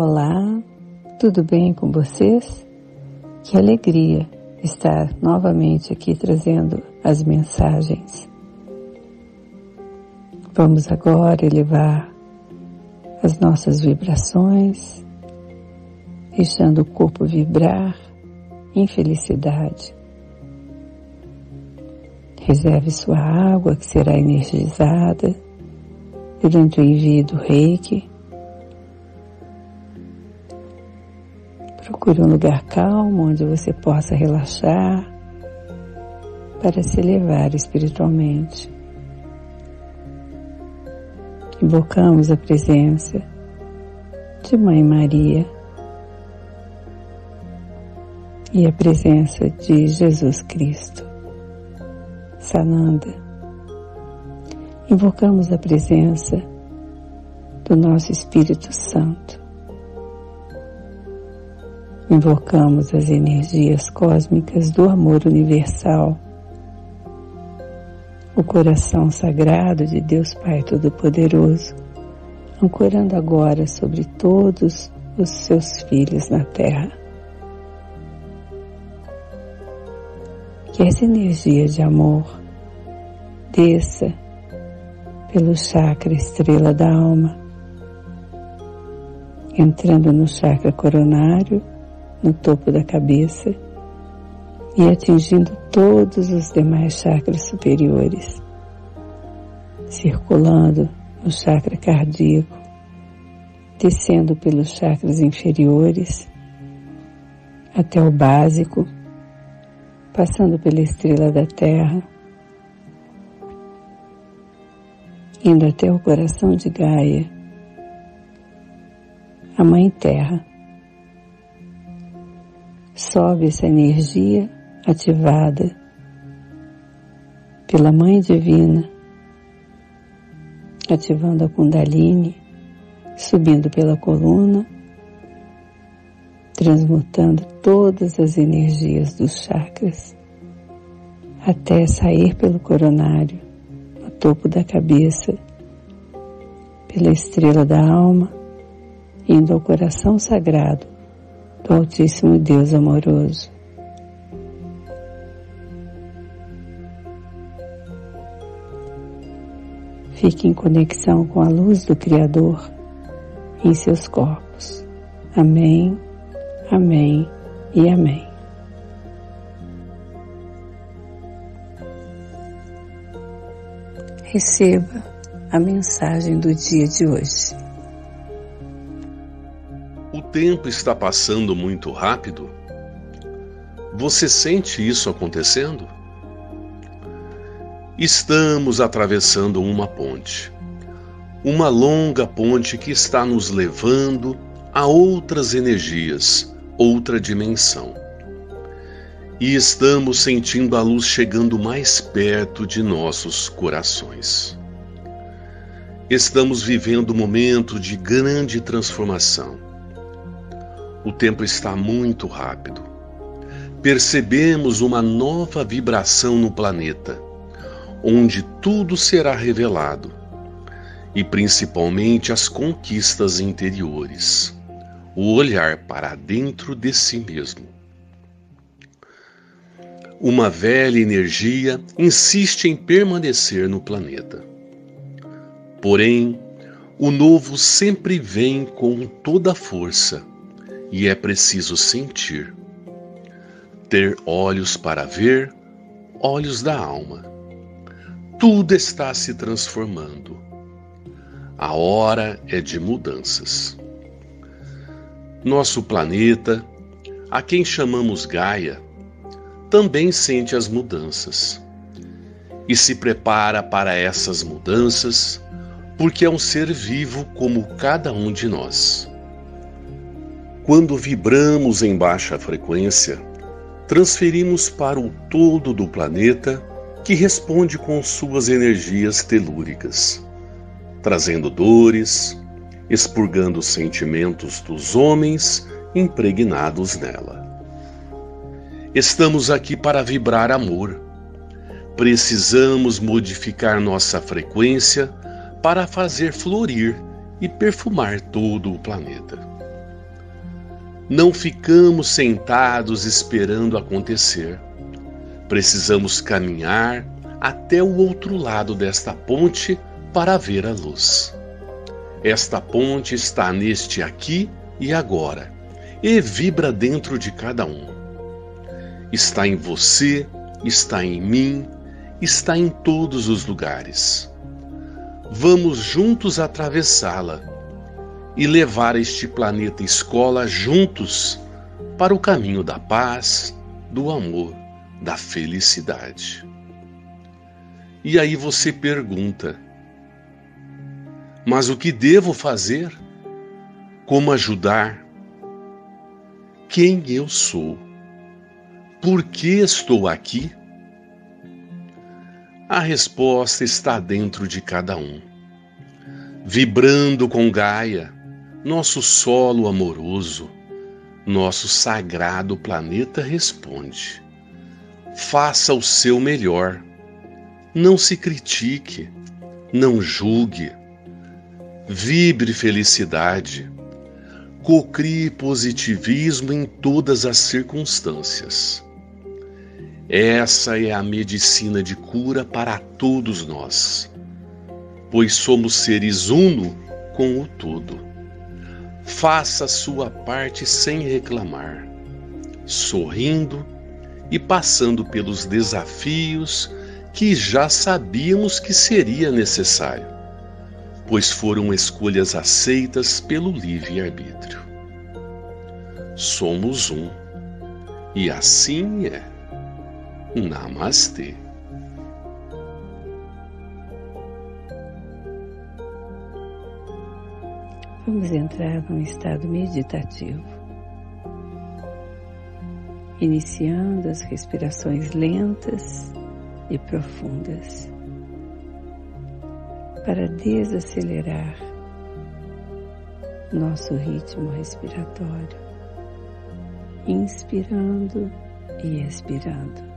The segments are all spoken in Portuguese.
Olá, tudo bem com vocês? Que alegria estar novamente aqui trazendo as mensagens. Vamos agora elevar as nossas vibrações, deixando o corpo vibrar em felicidade. Reserve sua água que será energizada durante o envio do reiki Procure um lugar calmo onde você possa relaxar para se elevar espiritualmente. Invocamos a presença de Mãe Maria e a presença de Jesus Cristo. Sananda. Invocamos a presença do nosso Espírito Santo invocamos as energias cósmicas do amor universal, o coração sagrado de Deus Pai Todo-Poderoso, ancorando agora sobre todos os seus filhos na Terra. Que essa energia de amor desça pelo chakra estrela da alma, entrando no chakra coronário no topo da cabeça e atingindo todos os demais chakras superiores, circulando no chakra cardíaco, descendo pelos chakras inferiores até o básico, passando pela estrela da Terra, indo até o coração de Gaia, a Mãe Terra sobe essa energia ativada pela Mãe Divina, ativando a Kundalini, subindo pela coluna, transmutando todas as energias dos chakras, até sair pelo coronário, no topo da cabeça, pela estrela da alma, indo ao coração sagrado do Altíssimo Deus amoroso. Fique em conexão com a luz do Criador em seus corpos. Amém, Amém e Amém. Receba a mensagem do dia de hoje. Tempo está passando muito rápido? Você sente isso acontecendo? Estamos atravessando uma ponte. Uma longa ponte que está nos levando a outras energias, outra dimensão. E estamos sentindo a luz chegando mais perto de nossos corações. Estamos vivendo um momento de grande transformação o tempo está muito rápido. Percebemos uma nova vibração no planeta, onde tudo será revelado, e principalmente as conquistas interiores, o olhar para dentro de si mesmo. Uma velha energia insiste em permanecer no planeta. Porém, o novo sempre vem com toda a força e é preciso sentir. Ter olhos para ver, olhos da alma. Tudo está se transformando. A hora é de mudanças. Nosso planeta, a quem chamamos Gaia, também sente as mudanças e se prepara para essas mudanças porque é um ser vivo como cada um de nós. Quando vibramos em baixa frequência, transferimos para o todo do planeta que responde com suas energias telúricas, trazendo dores, expurgando sentimentos dos homens impregnados nela. Estamos aqui para vibrar amor. Precisamos modificar nossa frequência para fazer florir e perfumar todo o planeta. Não ficamos sentados esperando acontecer. Precisamos caminhar até o outro lado desta ponte para ver a luz. Esta ponte está neste aqui e agora e vibra dentro de cada um. Está em você, está em mim, está em todos os lugares. Vamos juntos atravessá-la e levar este planeta escola juntos para o caminho da paz, do amor, da felicidade. E aí você pergunta: mas o que devo fazer? Como ajudar? Quem eu sou? Por que estou aqui? A resposta está dentro de cada um. Vibrando com Gaia, nosso solo amoroso, nosso sagrado planeta responde: faça o seu melhor. Não se critique, não julgue. Vibre felicidade. Cocrie positivismo em todas as circunstâncias. Essa é a medicina de cura para todos nós, pois somos seres uno com o todo. Faça sua parte sem reclamar, sorrindo e passando pelos desafios que já sabíamos que seria necessário, pois foram escolhas aceitas pelo livre-arbítrio. Somos um, e assim é. Namastê. Vamos entrar num estado meditativo, iniciando as respirações lentas e profundas. Para desacelerar nosso ritmo respiratório, inspirando e expirando.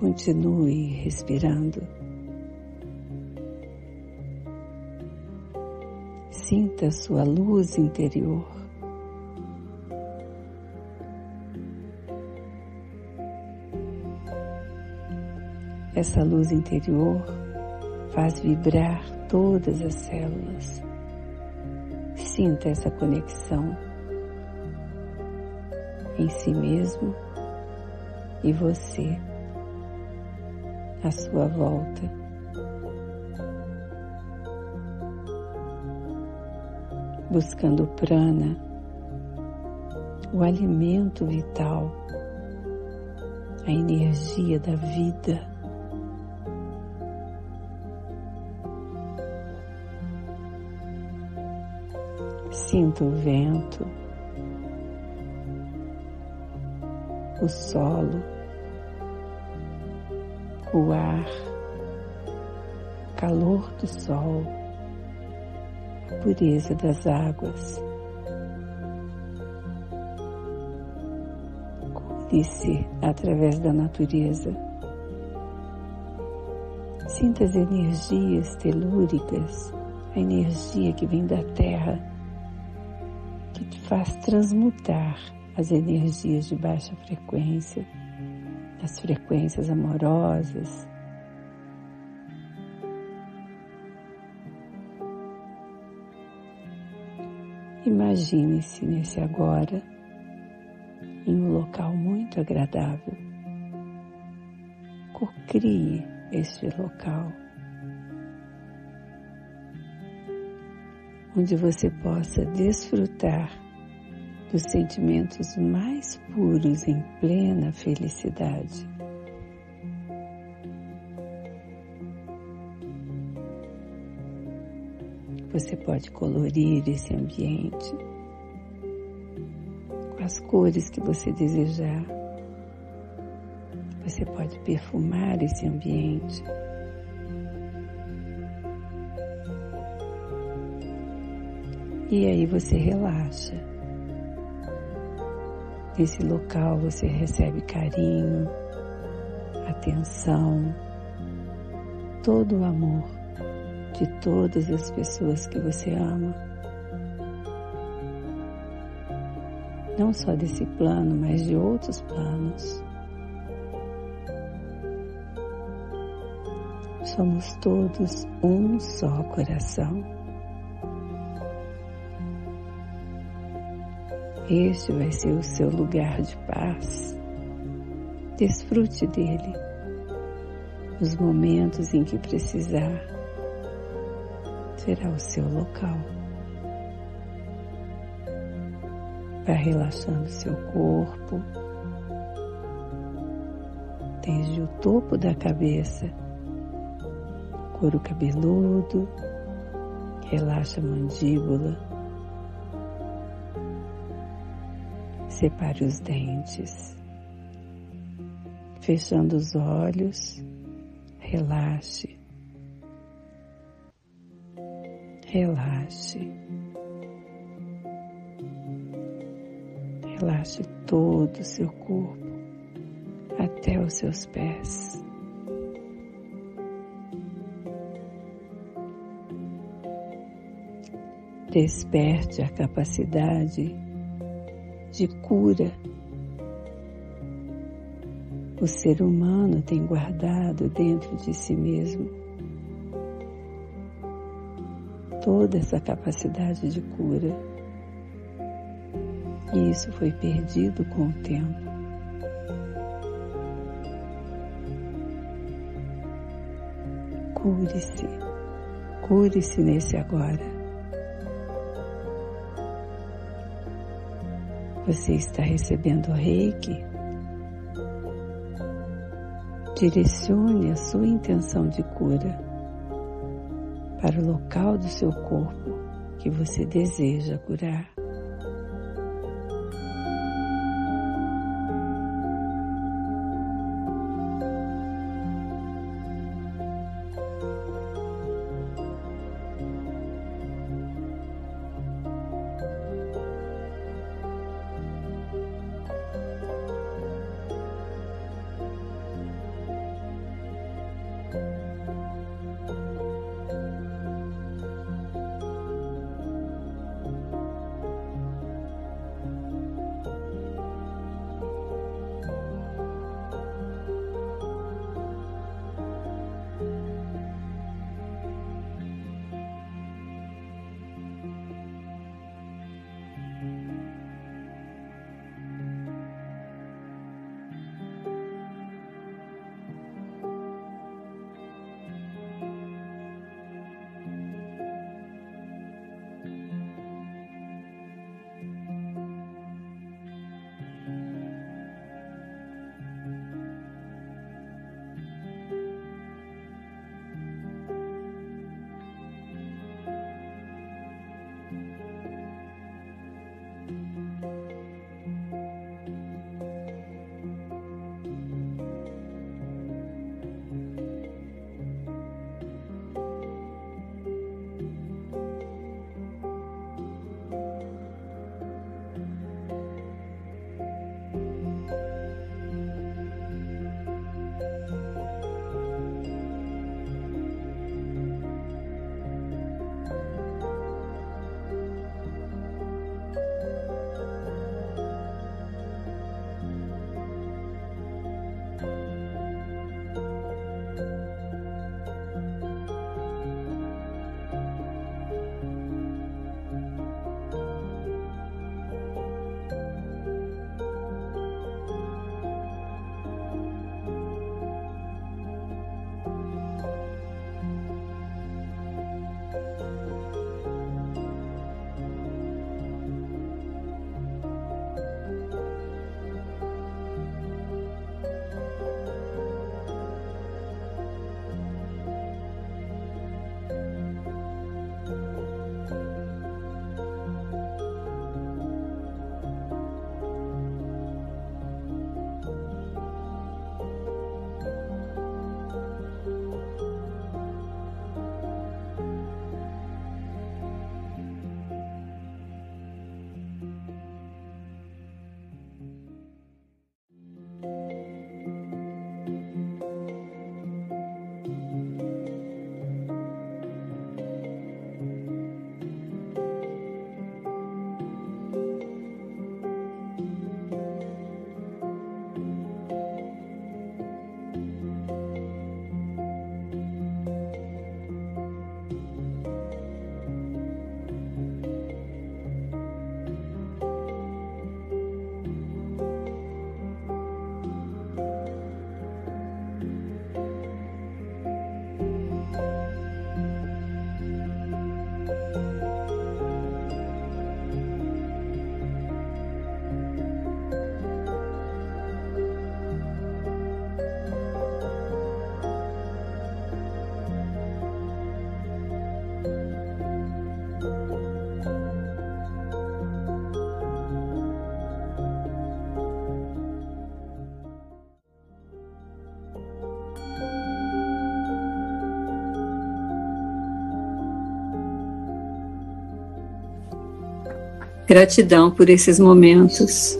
Continue respirando. Sinta sua luz interior. Essa luz interior faz vibrar todas as células. Sinta essa conexão em si mesmo e você à sua volta. Buscando prana, o alimento vital, a energia da vida. Sinta o vento, o solo o ar, calor do sol, a pureza das águas. Cure-se através da natureza. Sinta as energias telúricas, a energia que vem da terra, que te faz transmutar as energias de baixa frequência as frequências amorosas. Imagine-se nesse agora em um local muito agradável. Cocrie este local onde você possa desfrutar dos sentimentos mais puros em plena felicidade. Você pode colorir esse ambiente com as cores que você desejar. Você pode perfumar esse ambiente. E aí você relaxa. Nesse local você recebe carinho, atenção, todo o amor de todas as pessoas que você ama. Não só desse plano, mas de outros planos. Somos todos um só coração. Este vai ser o seu lugar de paz. Desfrute dele nos momentos em que precisar. Será o seu local. Vá relaxando seu corpo, desde o topo da cabeça, couro cabeludo, relaxa a mandíbula Separe os dentes. Fechando os olhos, relaxe. Relaxe. Relaxe todo o seu corpo até os seus pés. Desperte a capacidade de cura. O ser humano tem guardado dentro de si mesmo toda essa capacidade de cura. E isso foi perdido com o tempo. Cure-se, cure-se nesse agora. Você está recebendo reiki? Direcione a sua intenção de cura para o local do seu corpo que você deseja curar. Gratidão por esses momentos.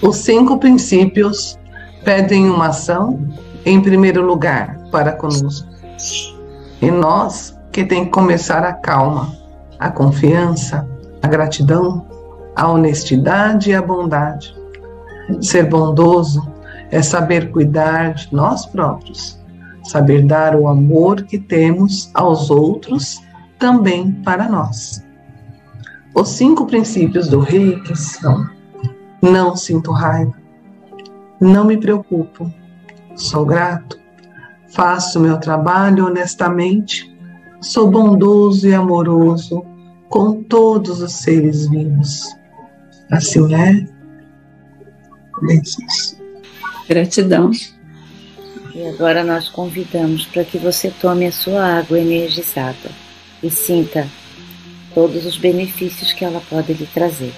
Os cinco princípios pedem uma ação, em primeiro lugar, para conosco. E nós que tem que começar a calma, a confiança, a gratidão, a honestidade e a bondade. Ser bondoso é saber cuidar de nós próprios, saber dar o amor que temos aos outros também para nós. Os cinco princípios do reiki são não sinto raiva. Não me preocupo. Sou grato. Faço meu trabalho honestamente. Sou bondoso e amoroso com todos os seres vivos. Assim é. Bênçãos. Gratidão. E agora nós convidamos para que você tome a sua água energizada e sinta todos os benefícios que ela pode lhe trazer.